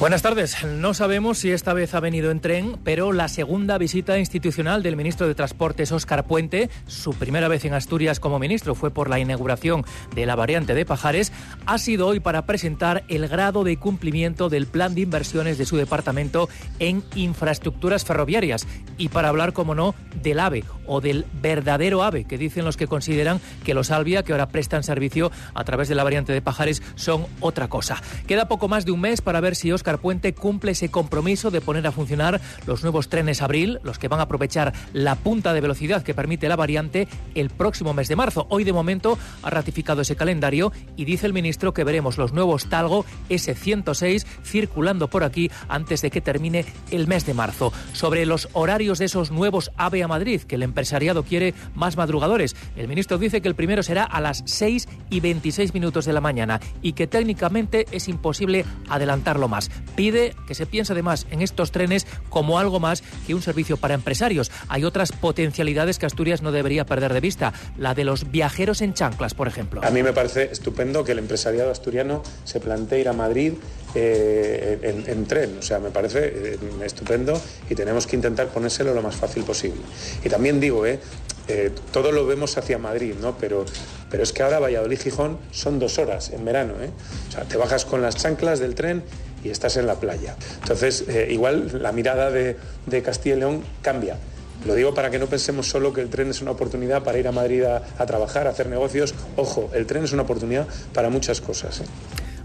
Buenas tardes. No sabemos si esta vez ha venido en tren, pero la segunda visita institucional del ministro de Transportes, Óscar Puente, su primera vez en Asturias como ministro fue por la inauguración de la variante de Pajares, ha sido hoy para presentar el grado de cumplimiento del plan de inversiones de su departamento en infraestructuras ferroviarias y para hablar, como no, del AVE o del verdadero AVE, que dicen los que consideran que los Albia, que ahora prestan servicio a través de la variante de Pajares, son otra cosa. Queda poco más de un mes para ver si Óscar Puente cumple ese compromiso de poner a funcionar los nuevos trenes Abril, los que van a aprovechar la punta de velocidad que permite la variante el próximo mes de marzo. Hoy de momento ha ratificado ese calendario y dice el ministro que veremos los nuevos Talgo S106 circulando por aquí antes de que termine el mes de marzo. Sobre los horarios de esos nuevos AVE a Madrid, que el empresariado quiere más madrugadores, el ministro dice que el primero será a las 6 y 26 minutos de la mañana y que técnicamente es imposible adelantarlo más pide que se piense además en estos trenes como algo más que un servicio para empresarios. Hay otras potencialidades que Asturias no debería perder de vista, la de los viajeros en chanclas, por ejemplo. A mí me parece estupendo que el empresariado asturiano se plantee ir a Madrid eh, en, tren. O sea, me parece eh, estupendo y tenemos que intentar ponérselo lo más fácil posible. Y también digo, eh, eh, todo lo vemos hacia Madrid, ¿no? Pero, pero es que ahora Valladolid-Gijón son dos horas en verano, ¿eh? O sea, te bajas con las chanclas del tren y estás en la playa. Entonces, eh, igual la mirada de, Castilla y León cambia. Lo digo para que no pensemos solo que el tren es una oportunidad para ir a Madrid a, a trabajar, a hacer negocios. Ojo, el tren es una oportunidad para muchas cosas. ¿eh?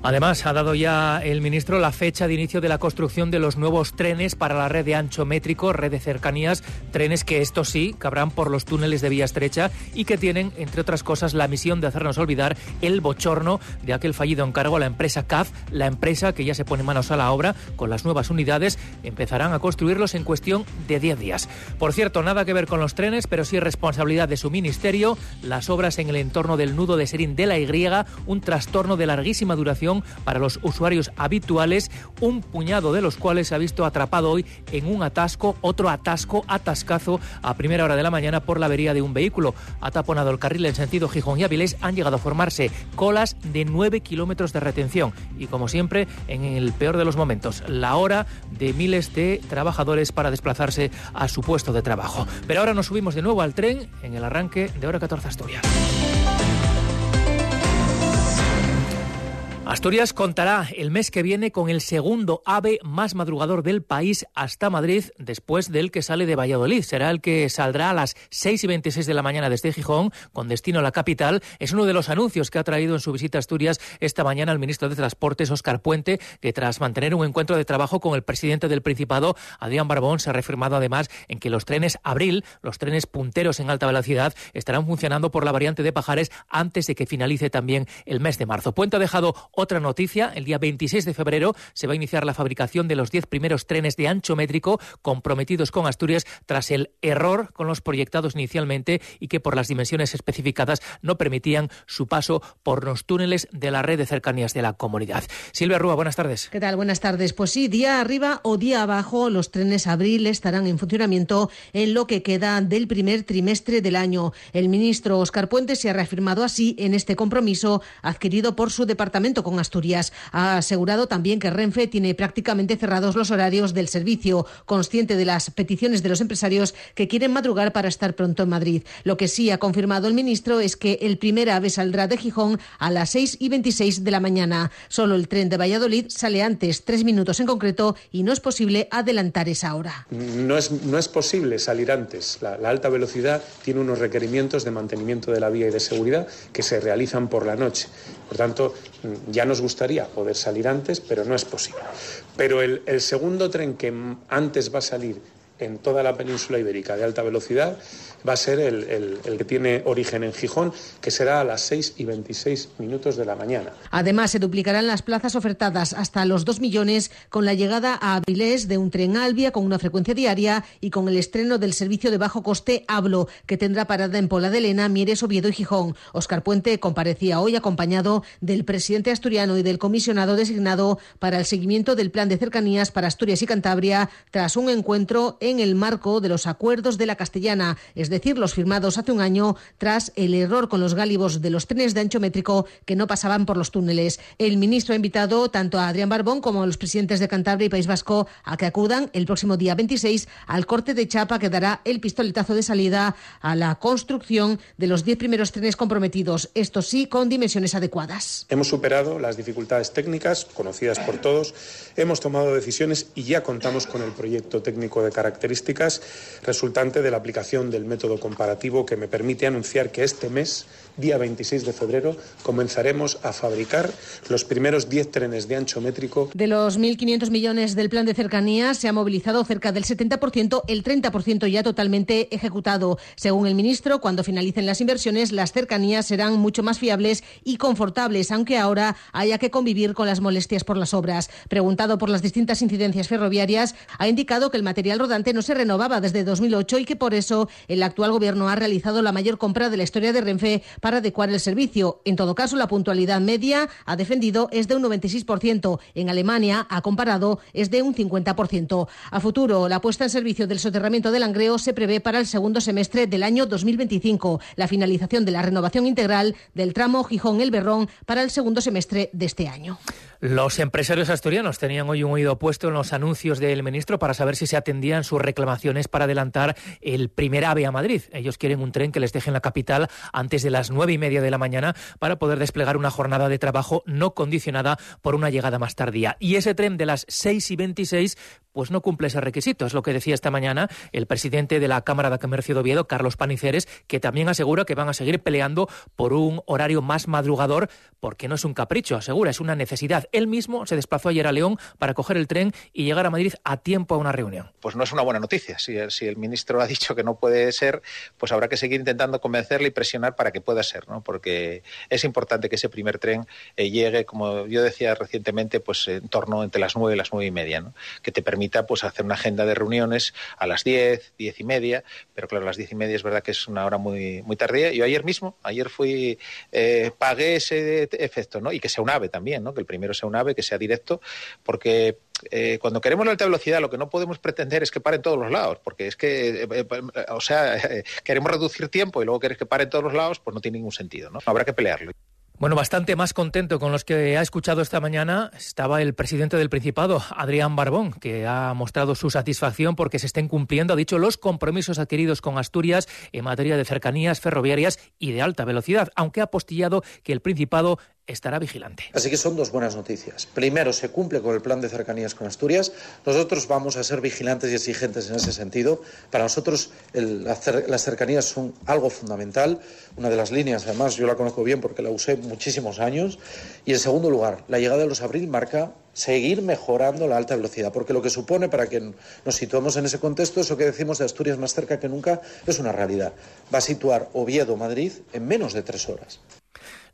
Además, ha dado ya el ministro la fecha de inicio de la construcción de los nuevos trenes para la red de ancho métrico, red de cercanías, trenes que estos sí cabrán por los túneles de vía estrecha y que tienen, entre otras cosas, la misión de hacernos olvidar el bochorno de aquel fallido encargo a la empresa CAF, la empresa que ya se pone manos a la obra con las nuevas unidades, empezarán a construirlos en cuestión de 10 días. Por cierto, nada que ver con los trenes, pero sí responsabilidad de su ministerio, las obras en el entorno del nudo de Serín de la Y, un trastorno de larguísima duración para los usuarios habituales, un puñado de los cuales se ha visto atrapado hoy en un atasco, otro atasco, atascazo a primera hora de la mañana por la avería de un vehículo. Ha taponado el carril en sentido Gijón y Avilés, han llegado a formarse colas de 9 kilómetros de retención y como siempre, en el peor de los momentos, la hora de miles de trabajadores para desplazarse a su puesto de trabajo. Pero ahora nos subimos de nuevo al tren en el arranque de hora 14 Asturias. Asturias contará el mes que viene con el segundo ave más madrugador del país hasta Madrid, después del que sale de Valladolid. Será el que saldrá a las 6 y 26 de la mañana desde Gijón, con destino a la capital. Es uno de los anuncios que ha traído en su visita a Asturias esta mañana el ministro de Transportes, Óscar Puente, que tras mantener un encuentro de trabajo con el presidente del Principado, Adrián Barbón, se ha reafirmado además en que los trenes Abril, los trenes punteros en alta velocidad, estarán funcionando por la variante de Pajares antes de que finalice también el mes de marzo. Puente ha dejado otra noticia, el día 26 de febrero se va a iniciar la fabricación de los 10 primeros trenes de ancho métrico comprometidos con Asturias tras el error con los proyectados inicialmente y que por las dimensiones especificadas no permitían su paso por los túneles de la red de cercanías de la comunidad. Silvia Rúa, buenas tardes. ¿Qué tal? Buenas tardes. Pues sí, día arriba o día abajo, los trenes abril estarán en funcionamiento en lo que queda del primer trimestre del año. El ministro Oscar Puente se ha reafirmado así en este compromiso adquirido por su departamento con Asturias. Ha asegurado también que Renfe tiene prácticamente cerrados los horarios del servicio, consciente de las peticiones de los empresarios que quieren madrugar para estar pronto en Madrid. Lo que sí ha confirmado el ministro es que el primer ave saldrá de Gijón a las 6 y 26 de la mañana. Solo el tren de Valladolid sale antes, tres minutos en concreto, y no es posible adelantar esa hora. No es, no es posible salir antes. La, la alta velocidad tiene unos requerimientos de mantenimiento de la vía y de seguridad que se realizan por la noche. Por tanto, ya nos gustaría poder salir antes, pero no es posible. Pero el, segundo tren que antes va a salir en toda la península ibérica de alta velocidad va a ser el, que tiene origen en Gijón, que será a las 6 y 26 minutos de la mañana. Además, se duplicarán las plazas ofertadas hasta los 2 millones con la llegada a Avilés de un tren Albia con una frecuencia diaria y con el estreno del servicio de bajo coste Hablo, que tendrá parada en Pola de Elena, Mieres, Oviedo y Gijón. Oscar Puente comparecía hoy acompañado del presidente asturiano y del comisionado designado para el seguimiento del plan de cercanías para Asturias y Cantabria tras un encuentro en el marco de los acuerdos de la Castellana, es decir, los firmados hace un año tras el error con los gálibos de los trenes de ancho métrico que no pasaban por los túneles. El ministro ha invitado tanto a Adrián Barbón como a los presidentes de Cantabria y País Vasco a que acudan el próximo día 26 al corte de chapa que dará el pistoletazo de salida a la construcción de los 10 primeros trenes comprometidos, esto sí, con dimensiones adecuadas. Hemos superado las dificultades técnicas conocidas por todos, hemos tomado decisiones y ya contamos con el proyecto técnico de características resultante de la aplicación del método comparativo que me permite anunciar que este mes día 26 de febrero, comenzaremos a fabricar los primeros 10 trenes de ancho métrico. De los 1.500 millones del plan de cercanías, se ha movilizado cerca del 70%, el 30% ya totalmente ejecutado. Según el ministro, cuando finalicen las inversiones, las cercanías serán mucho más fiables y confortables, aunque ahora haya que convivir con las molestias por las obras. Preguntado por las distintas incidencias ferroviarias, ha indicado que el material rodante no se renovaba desde 2008 y que por eso el actual gobierno ha realizado la mayor compra de la historia de Renfe para adecuar el servicio. En todo caso, la puntualidad media, ha defendido, es de un 96%. En Alemania, ha comparado, es de un 50%. A futuro, la puesta en servicio del soterramiento del Langreo se prevé para el segundo semestre del año 2025. La finalización de la renovación integral del tramo Gijón-El Berrón para el segundo semestre de este año. Los empresarios asturianos tenían hoy un oído puesto en los anuncios del ministro para saber si se atendían sus reclamaciones para adelantar el primer AVE a Madrid. Ellos quieren un tren que les deje en la capital antes de las nueve y media de la mañana para poder desplegar una jornada de trabajo no condicionada por una llegada más tardía. Y ese tren de las seis y veintiséis pues no cumple ese requisito. Es lo que decía esta mañana el presidente de la Cámara de Comercio de Oviedo, Carlos Paniceres, que también asegura que van a seguir peleando por un horario más madrugador, porque no es un capricho, asegura, es una necesidad. Él mismo se desplazó ayer a León para coger el tren y llegar a Madrid a tiempo a una reunión. Pues no es una buena noticia. Si el, ministro ha dicho que no puede ser, pues habrá que seguir intentando convencerle y presionar para que pueda ser, ¿no? Porque es importante que ese primer tren eh, llegue, como yo decía recientemente, pues en torno entre las nueve y las nueve y media, ¿no? Que te permite pues hacer una agenda de reuniones a las 10, diez y media, pero claro, a las diez y media es verdad que es una hora muy, muy tardía. Yo ayer mismo, ayer fui, eh, pagué ese efecto, ¿no? Y que sea un AVE también, ¿no? Que el primero sea un AVE, que sea directo, porque eh, cuando queremos la alta velocidad lo que no podemos pretender es que pare en todos los lados, porque es que, eh, o sea, queremos reducir tiempo y luego quieres que pare en todos los lados, pues no tiene ningún sentido, ¿no? Habrá que pelearlo. Bueno, bastante más contento con los que ha escuchado esta mañana estaba el presidente del Principado, Adrián Barbón, que ha mostrado su satisfacción porque se estén cumpliendo, ha dicho, los compromisos adquiridos con Asturias en materia de cercanías ferroviarias y de alta velocidad, aunque ha postillado que el Principado estará vigilante. Así que son dos buenas noticias. Primero, se cumple con el plan de cercanías con Asturias. Nosotros vamos a ser vigilantes y exigentes en ese sentido. Para nosotros las cercanías son algo fundamental. Una de las líneas, además, yo la conozco bien porque la usé muchísimos años. Y en segundo lugar, la llegada de los abril marca seguir mejorando la alta velocidad, porque lo que supone, para que nos situemos en ese contexto, eso que decimos de Asturias más cerca que nunca, es una realidad. Va a situar Oviedo-Madrid en menos de tres horas.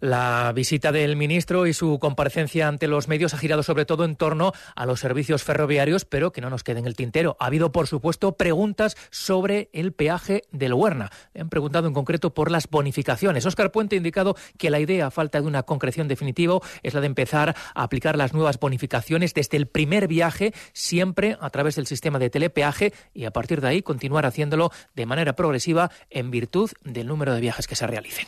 La visita del ministro y su comparecencia ante los medios ha girado sobre todo en torno a los servicios ferroviarios, pero que no nos quede en el tintero. Ha habido, por supuesto, preguntas sobre el peaje del Huerna. han preguntado en concreto por las bonificaciones. Óscar Puente ha indicado que la idea, a falta de una concreción definitiva, es la de empezar a aplicar las nuevas bonificaciones desde el primer viaje, siempre a través del sistema de telepeaje y a partir de ahí continuar haciéndolo de manera progresiva en virtud del número de viajes que se realicen.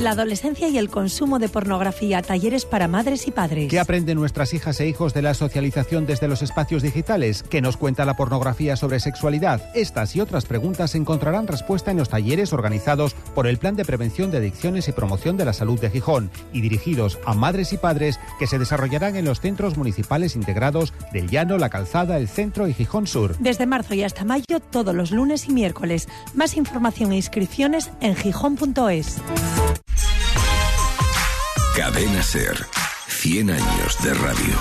La adolescencia y el consumo de pornografía, talleres para madres y padres. ¿Qué aprenden nuestras hijas e hijos de la socialización desde los espacios digitales? ¿Qué nos cuenta la pornografía sobre sexualidad? Estas y otras preguntas encontrarán respuesta en los talleres organizados por el Plan de Prevención de Adicciones y Promoción de la Salud de Gijón y dirigidos a madres y padres que se desarrollarán en los centros municipales integrados del Llano, La Calzada, el Centro y Gijón Sur. Desde marzo y hasta mayo, todos los lunes y miércoles. Más información e inscripciones en gijón.es. Cadena Ser. 100 años de radio.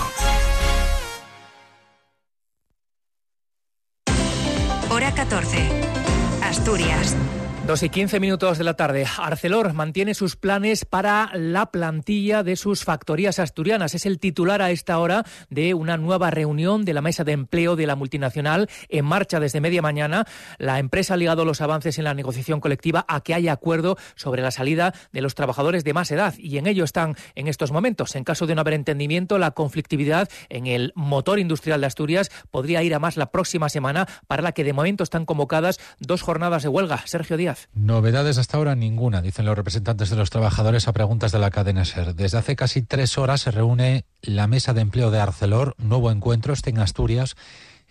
Hora 14. Asturias. Dos y quince minutos de la tarde. Arcelor mantiene sus planes para la plantilla de sus factorías asturianas. Es el titular a esta hora de una nueva reunión de la mesa de empleo de la multinacional en marcha desde media mañana. La empresa ha ligado los avances en la negociación colectiva a que haya acuerdo sobre la salida de los trabajadores de más edad y en ello están en estos momentos. En caso de no haber entendimiento, la conflictividad en el motor industrial de Asturias podría ir a más la próxima semana, para la que de momento están convocadas dos jornadas de huelga. Sergio Díaz. Novedades hasta ahora ninguna, dicen los representantes de los trabajadores a preguntas de la cadena SER. Desde hace casi tres horas se reúne la mesa de empleo de Arcelor, nuevo encuentro, este en Asturias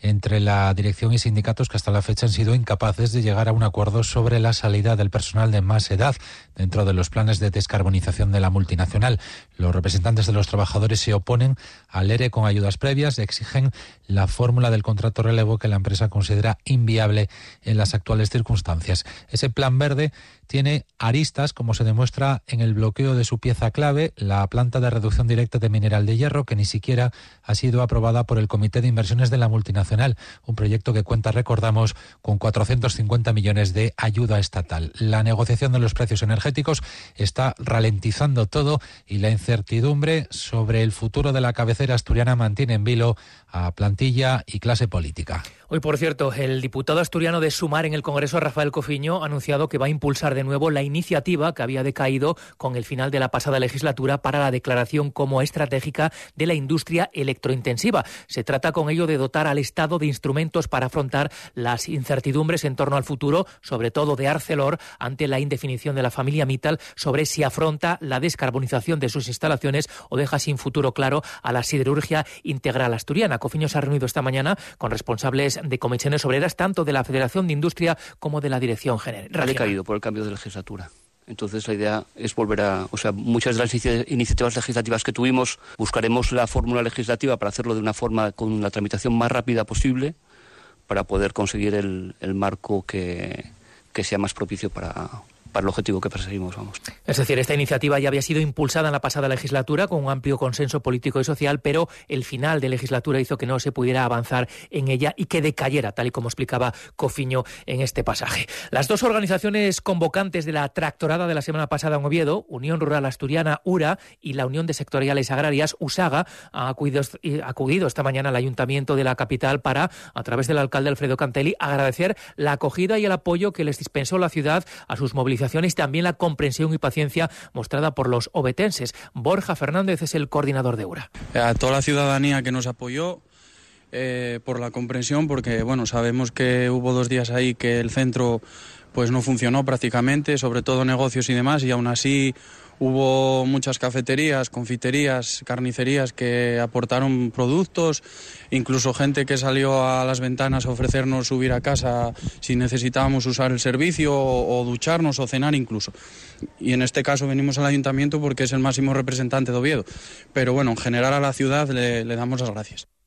entre la dirección y sindicatos que hasta la fecha han sido incapaces de llegar a un acuerdo sobre la salida del personal de más edad dentro de los planes de descarbonización de la multinacional. Los representantes de los trabajadores se oponen al ERE con ayudas previas y exigen la fórmula del contrato relevo que la empresa considera inviable en las actuales circunstancias. Ese plan verde tiene aristas, como se demuestra en el bloqueo de su pieza clave, la planta de reducción directa de mineral de hierro, que ni siquiera ha sido aprobada por el Comité de Inversiones de la multinacional, un proyecto que cuenta, recordamos, con 450 millones de ayuda estatal. La negociación de los precios energéticos está ralentizando todo y la incertidumbre sobre el futuro de la cabecera asturiana mantiene en vilo a plantilla y clase política. Hoy, por cierto, el diputado asturiano de Sumar en el Congreso, Rafael Cofiño, ha anunciado que va a impulsar de nuevo la iniciativa que había decaído con el final de la pasada legislatura para la declaración como estratégica de la industria electrointensiva. Se trata con ello de dotar al Estado de instrumentos para afrontar las incertidumbres en torno al futuro, sobre todo de Arcelor, ante la indefinición de la familia Mittal sobre si afronta la descarbonización de sus instalaciones o deja sin futuro claro a la siderurgia integral asturiana. Cofiño se ha reunido esta mañana con responsables de comisiones obreras, tanto de la Federación de Industria como de la Dirección General. Ha decaído por el cambio de legislatura. Entonces la idea es volver a, o sea, muchas de las iniciativas legislativas que tuvimos, buscaremos la fórmula legislativa para hacerlo de una forma con la tramitación más rápida posible para poder conseguir el, marco que sea más propicio para, para el objetivo que perseguimos. Vamos. Es decir, esta iniciativa ya había sido impulsada en la pasada legislatura con un amplio consenso político y social, pero el final de legislatura hizo que no se pudiera avanzar en ella y que decayera, tal y como explicaba Cofiño en este pasaje. Las dos organizaciones convocantes de la tractorada de la semana pasada en Oviedo, Unión Rural Asturiana, URA, y la Unión de Sectoriales Agrarias, USAGA, ha acudido, acudido esta mañana al Ayuntamiento de la capital para, a través del alcalde Alfredo Cantelli, agradecer la acogida y el apoyo que les dispensó la ciudad a sus movilizaciones y también la comprensión y paciencia mostrada por los obetenses. Borja Fernández es el coordinador de URA. A toda la ciudadanía que nos apoyó, eh, por la comprensión, porque bueno, sabemos que hubo dos días ahí que el centro pues no funcionó prácticamente, sobre todo negocios y demás, y aún así Hubo muchas cafeterías, confiterías, carnicerías que aportaron productos, incluso gente que salió a las ventanas a ofrecernos subir a casa si necesitábamos usar el servicio o, ducharnos o cenar incluso. Y en este caso venimos al ayuntamiento porque es el máximo representante de Oviedo. Pero bueno, en general a la ciudad le damos las gracias.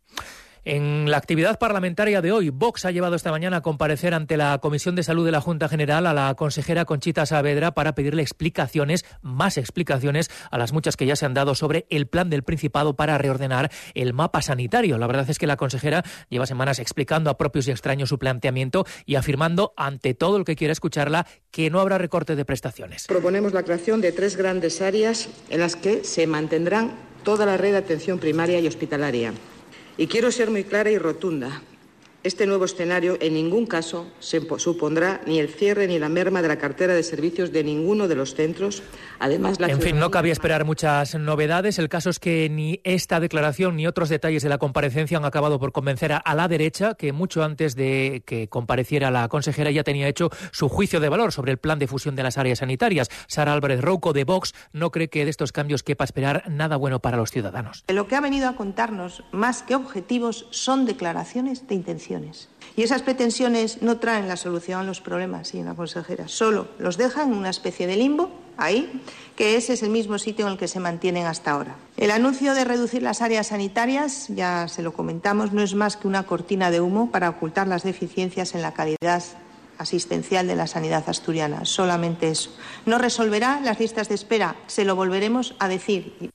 En la actividad parlamentaria de hoy, Vox ha llevado esta mañana a comparecer ante la Comisión de Salud de la Junta General a la consejera Conchita Saavedra para pedirle explicaciones, más explicaciones a las muchas que ya se han dado sobre el plan del Principado para reordenar el mapa sanitario. La verdad es que la consejera lleva semanas explicando a propios y extraños su planteamiento y afirmando ante todo el que quiera escucharla que no habrá recorte de prestaciones. Proponemos la creación de tres grandes áreas en las que se mantendrán toda la red de atención primaria y hospitalaria y quiero ser muy clara y rotunda. Este nuevo escenario en ningún caso se supondrá ni el cierre ni la merma de la cartera de servicios de ninguno de los centros. Además, la en fin, no cabía esperar muchas novedades. El caso es que ni esta declaración ni otros detalles de la comparecencia han acabado por convencer a, la derecha, que mucho antes de que compareciera la consejera ya tenía hecho su juicio de valor sobre el plan de fusión de las áreas sanitarias. Sara Álvarez Rouco de Vox no cree que de estos cambios quepa esperar nada bueno para los ciudadanos. Lo que ha venido a contarnos, más que objetivos, son declaraciones de intención. Y esas pretensiones no traen la solución a los problemas, señora consejera, solo los dejan en una especie de limbo, ahí, que ese es el mismo sitio en el que se mantienen hasta ahora. El anuncio de reducir las áreas sanitarias, ya se lo comentamos, no es más que una cortina de humo para ocultar las deficiencias en la calidad asistencial de la sanidad asturiana, solamente eso. No resolverá las listas de espera, se lo volveremos a decir.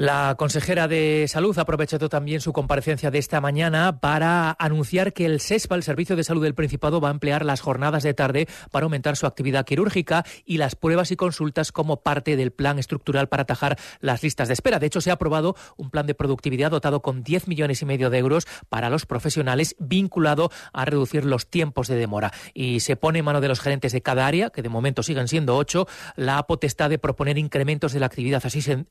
La consejera de Salud ha aprovechado también su comparecencia de esta mañana para anunciar que el SESPA, el Servicio de Salud del Principado, va a emplear las jornadas de tarde para aumentar su actividad quirúrgica y las pruebas y consultas como parte del plan estructural para atajar las listas de espera. De hecho, se ha aprobado un plan de productividad dotado con 10 millones y medio de euros para los profesionales vinculado a reducir los tiempos de demora. Y se pone en mano de los gerentes de cada área, que de momento siguen siendo ocho, la potestad de proponer incrementos de la actividad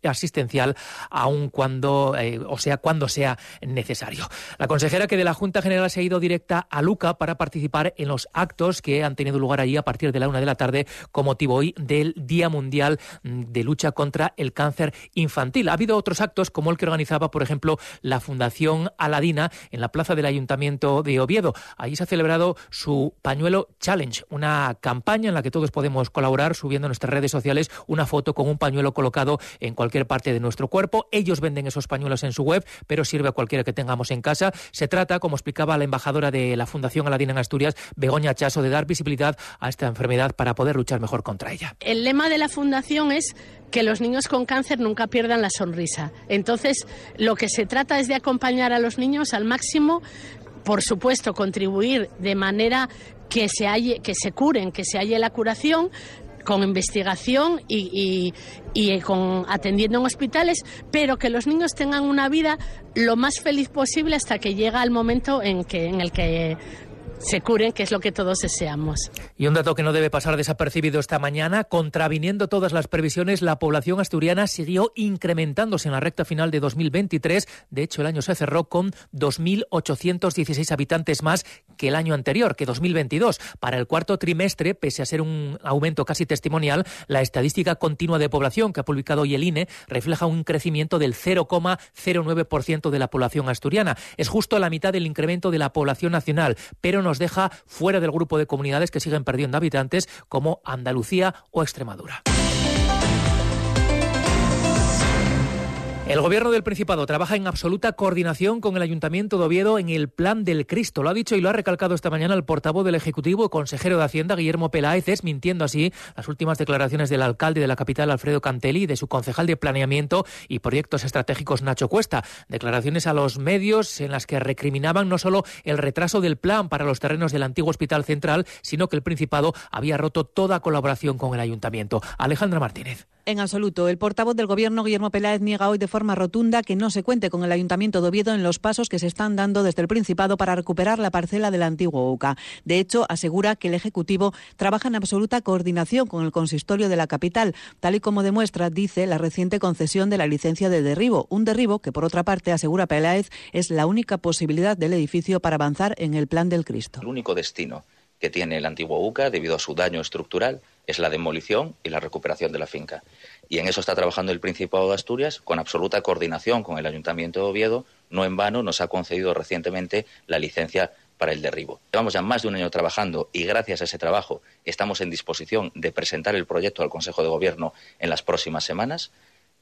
asistencial aun cuando, eh, o sea, cuando sea necesario. La consejera que de la Junta General se ha ido directa a Luca para participar en los actos que han tenido lugar allí a partir de la una de la tarde con motivo hoy del Día Mundial de Lucha contra el Cáncer Infantil. Ha habido otros actos como el que organizaba, por ejemplo, la Fundación Aladina en la plaza del Ayuntamiento de Oviedo. Allí se ha celebrado su Pañuelo Challenge, una campaña en la que todos podemos colaborar subiendo en nuestras redes sociales una foto con un pañuelo colocado en cualquier parte de nuestro cuerpo ellos venden esos pañuelos en su web, pero sirve a cualquiera que tengamos en casa. Se trata, como explicaba la embajadora de la Fundación Aladina en Asturias, Begoña Chaso, de dar visibilidad a esta enfermedad para poder luchar mejor contra ella. El lema de la Fundación es que los niños con cáncer nunca pierdan la sonrisa. Entonces, lo que se trata es de acompañar a los niños al máximo, por supuesto, contribuir de manera que se, que se curen, que se halle la curación, con investigación y, con atendiendo en hospitales, pero que los niños tengan una vida lo más feliz posible hasta que llega el momento en que en el que se curen, que es lo que todos deseamos. Y un dato que no debe pasar desapercibido esta mañana, contraviniendo todas las previsiones, la población asturiana siguió incrementándose en la recta final de 2023. De hecho, el año se cerró con 2.816 habitantes más que el año anterior, que 2022. Para el cuarto trimestre, pese a ser un aumento casi testimonial, la estadística continua de población que ha publicado hoy el INE refleja un crecimiento del 0,09% de la población asturiana. Es justo la mitad del incremento de la población nacional, pero no nos deja fuera del grupo de comunidades que siguen perdiendo habitantes como Andalucía o Extremadura. El Gobierno del Principado trabaja en absoluta coordinación con el Ayuntamiento de Oviedo en el Plan del Cristo. Lo ha dicho y lo ha recalcado esta mañana el portavoz del Ejecutivo consejero de Hacienda, Guillermo Peláez, mintiendo así las últimas declaraciones del alcalde de la capital, Alfredo Cantelli, y de su concejal de Planeamiento y Proyectos Estratégicos, Nacho Cuesta. Declaraciones a los medios en las que recriminaban no solo el retraso del plan para los terrenos del antiguo Hospital Central, sino que el Principado había roto toda colaboración con el Ayuntamiento. Alejandra Martínez. En absoluto. El portavoz del Gobierno, Guillermo Peláez, niega hoy de forma rotunda que no se cuente con el Ayuntamiento de Oviedo en los pasos que se están dando desde el Principado para recuperar la parcela del antiguo UCA. De hecho, asegura que el Ejecutivo trabaja en absoluta coordinación con el consistorio de la capital, tal y como demuestra, dice, la reciente concesión de la licencia de derribo. Un derribo que, por otra parte, asegura Peláez, es la única posibilidad del edificio para avanzar en el plan del Cristo. El único destino que tiene el antiguo UCA, debido a su daño estructural, es la demolición y la recuperación de la finca. Y en eso está trabajando el Principado de Asturias con absoluta coordinación con el Ayuntamiento de Oviedo. No en vano nos ha concedido recientemente la licencia para el derribo. Llevamos ya más de un año trabajando y gracias a ese trabajo estamos en disposición de presentar el proyecto al Consejo de Gobierno en las próximas semanas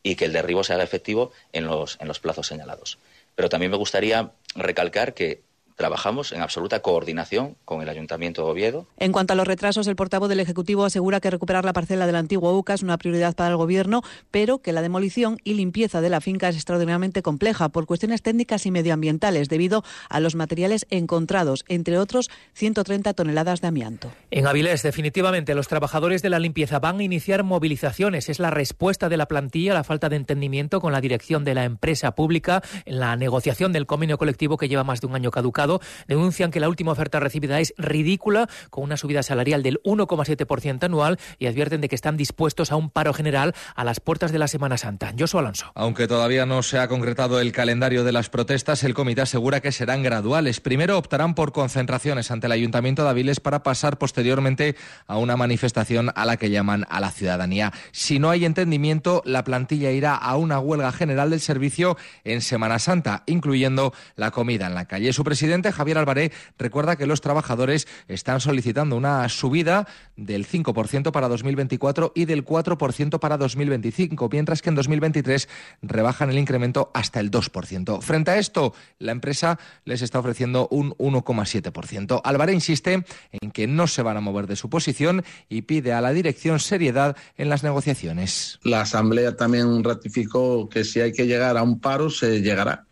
y que el derribo se haga efectivo en los, en los plazos señalados. Pero también me gustaría recalcar que trabajamos en absoluta coordinación con el Ayuntamiento de Oviedo. En cuanto a los retrasos, el portavoz del Ejecutivo asegura que recuperar la parcela del antiguo UCA es una prioridad para el Gobierno, pero que la demolición y limpieza de la finca es extraordinariamente compleja por cuestiones técnicas y medioambientales debido a los materiales encontrados, entre otros 130 toneladas de amianto. En Avilés, definitivamente, los trabajadores de la limpieza van a iniciar movilizaciones. Es la respuesta de la plantilla a la falta de entendimiento con la dirección de la empresa pública en la negociación del convenio colectivo que lleva más de un año caducado denuncian que la última oferta recibida es ridícula, con una subida salarial del 1,7% anual y advierten de que están dispuestos a un paro general a las puertas de la Semana Santa. Josu Alonso. Aunque todavía no se ha concretado el calendario de las protestas, el comité asegura que serán graduales. Primero optarán por concentraciones ante el Ayuntamiento de Aviles para pasar posteriormente a una manifestación a la que llaman a la ciudadanía. Si no hay entendimiento, la plantilla irá a una huelga general del servicio en Semana Santa, incluyendo la comida en la calle. Su presidente Javier Alvaré recuerda que los trabajadores están solicitando una subida del 5% para 2024 y del 4% para 2025, mientras que en 2023 rebajan el incremento hasta el 2%. Frente a esto, la empresa les está ofreciendo un 1,7%. Alvaré insiste en que no se van a mover de su posición y pide a la dirección seriedad en las negociaciones. La Asamblea también ratificó que si hay que llegar a un paro, se llegará.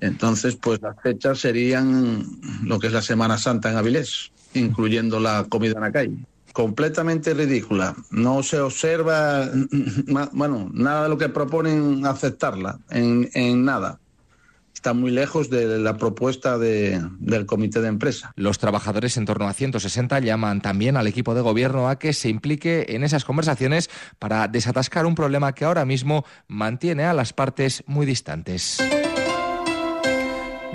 Entonces, pues las fechas serían lo que es la Semana Santa en Avilés, incluyendo la comida en la calle. Completamente ridícula. No se observa, bueno, nada de lo que proponen aceptarla, en, en nada está muy lejos de la propuesta de, del comité de empresa. Los trabajadores, en torno a 160, llaman también al equipo de gobierno a que se implique en esas conversaciones para desatascar un problema que ahora mismo mantiene a las partes muy distantes.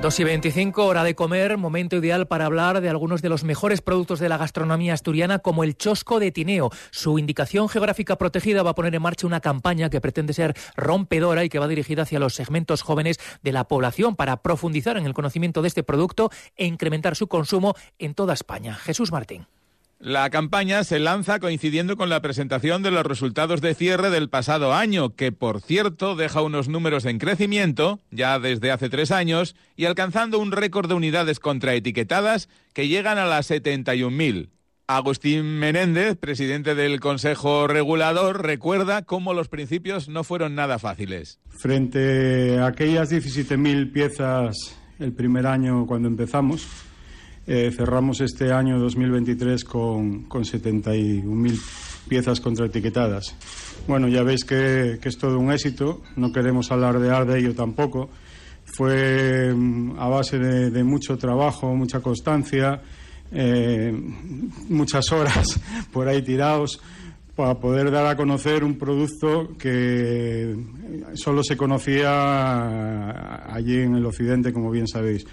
2 y 25, hora de comer, momento ideal para hablar de algunos de los mejores productos de la gastronomía asturiana, como el chosco de Tineo. Su indicación geográfica protegida va a poner en marcha una campaña que pretende ser rompedora y que va dirigida hacia los segmentos jóvenes de la población para profundizar en el conocimiento de este producto e incrementar su consumo en toda España. Jesús Martín. La campaña se lanza coincidiendo con la presentación de los resultados de cierre del pasado año, que por cierto deja unos números en crecimiento ya desde hace tres años y alcanzando un récord de unidades contraetiquetadas que llegan a las 71.000. Agustín Menéndez, presidente del Consejo Regulador, recuerda cómo los principios no fueron nada fáciles. Frente a aquellas 17.000 piezas el primer año cuando empezamos, eh, cerramos este año 2023 con, con 71.000 piezas contraetiquetadas. Bueno, ya veis que, que, es todo un éxito, no queremos alardear de ello tampoco. Fue mm, a base de, de mucho trabajo, mucha constancia, eh, muchas horas por ahí tirados para poder dar a conocer un producto que solo se conocía allí en el occidente, como bien sabéis.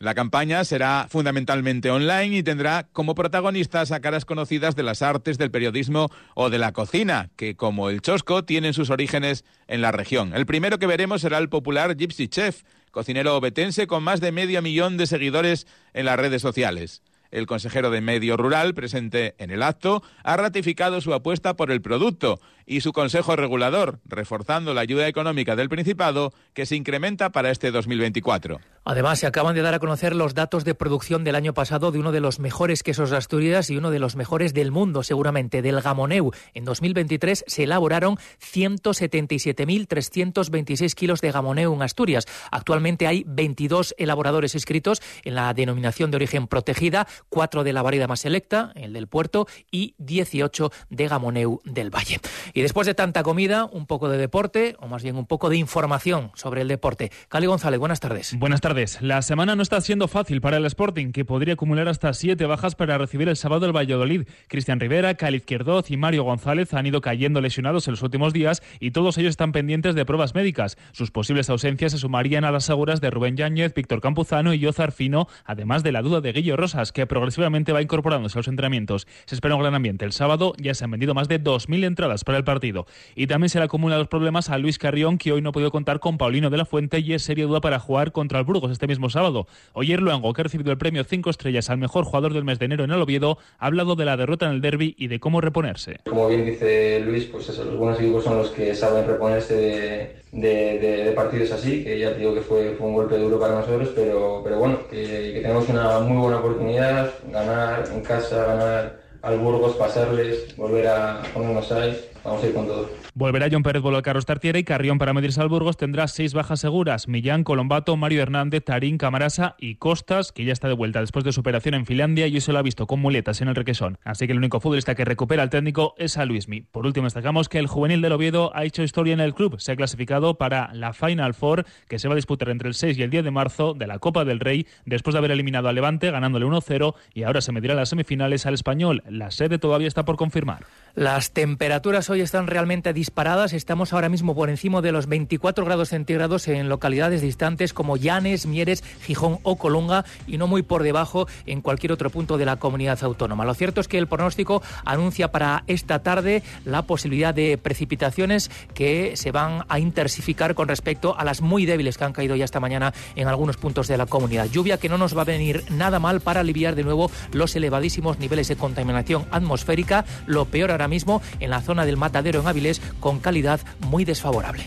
La campaña será fundamentalmente online y tendrá como protagonistas a caras conocidas de las artes, del periodismo o de la cocina, que como el chosco tienen sus orígenes en la región. El primero que veremos será el popular Gypsy Chef, cocinero obetense con más de medio millón de seguidores en las redes sociales. El consejero de Medio Rural, presente en el acto, ha ratificado su apuesta por el producto y su consejo regulador, reforzando la ayuda económica del Principado que se incrementa para este 2024. Además, se acaban de dar a conocer los datos de producción del año pasado de uno de los mejores quesos de Asturias y uno de los mejores del mundo, seguramente, del Gamoneu. En 2023 se elaboraron 177.326 kilos de Gamoneu en Asturias. Actualmente hay 22 elaboradores inscritos en la denominación de origen protegida, 4 de la variedad más selecta, el del puerto, y 18 de Gamoneu del Valle. Después de tanta comida, un poco de deporte, o más bien un poco de información sobre el deporte. Cali González, buenas tardes. Buenas tardes. La semana no está siendo fácil para el Sporting, que podría acumular hasta siete bajas para recibir el sábado el Valladolid. Cristian Rivera, Cali Izquierdoz y Mario González han ido cayendo lesionados en los últimos días y todos ellos están pendientes de pruebas médicas. Sus posibles ausencias se sumarían a las seguras de Rubén Yáñez, Víctor Campuzano y Yozar Fino, además de la duda de Guillo Rosas, que progresivamente va incorporándose a los entrenamientos. Se espera un gran ambiente. El sábado ya se han vendido más de 2.000 entradas para el partido. Y también se le acumulan los problemas a Luis Carrión, que hoy no ha podido contar con Paulino de la Fuente y es seria duda para jugar contra el Burgos este mismo sábado. Oyer Luango, que ha recibido el premio 5 estrellas al mejor jugador del mes de enero en el Oviedo, ha hablado de la derrota en el derby y de cómo reponerse. Como bien dice Luis, pues eso, los buenos equipos son los que saben reponerse de, de, de, de partidos así, que ya digo que fue, fue un golpe duro para nosotros, pero, pero bueno, que, que tenemos una muy buena oportunidad, ganar en casa, ganar al Burgos, pasarles, volver a ponernos ahí, vamos a ir con todo. Volverá John Pérez Bolo Carlos Tartiera y Carrión para medirse al Burgos tendrá seis bajas seguras. Millán, Colombato, Mario Hernández, Tarín, Camarasa y Costas, que ya está de vuelta después de su operación en Finlandia y eso lo ha visto con muletas en el requesón. Así que el único futbolista que recupera al técnico es a Luismi. Por último, destacamos que el juvenil del Oviedo ha hecho historia en el club. Se ha clasificado para la Final Four que se va a disputar entre el 6 y el 10 de marzo de la Copa del Rey después de haber eliminado a Levante ganándole 1-0 y ahora se medirá las semifinales al español. La sede todavía está por confirmar. Las temperaturas hoy están realmente disparadas. Estamos ahora mismo por encima de los 24 grados centígrados en localidades distantes como Llanes, Mieres, Gijón o Colunga y no muy por debajo en cualquier otro punto de la comunidad autónoma. Lo cierto es que el pronóstico anuncia para esta tarde la posibilidad de precipitaciones que se van a intensificar con respecto a las muy débiles que han caído ya esta mañana en algunos puntos de la comunidad. Lluvia que no nos va a venir nada mal para aliviar de nuevo los elevadísimos niveles de contaminación atmosférica. Lo peor ahora mismo en la zona del matadero en Avilés con calidad muy desfavorable.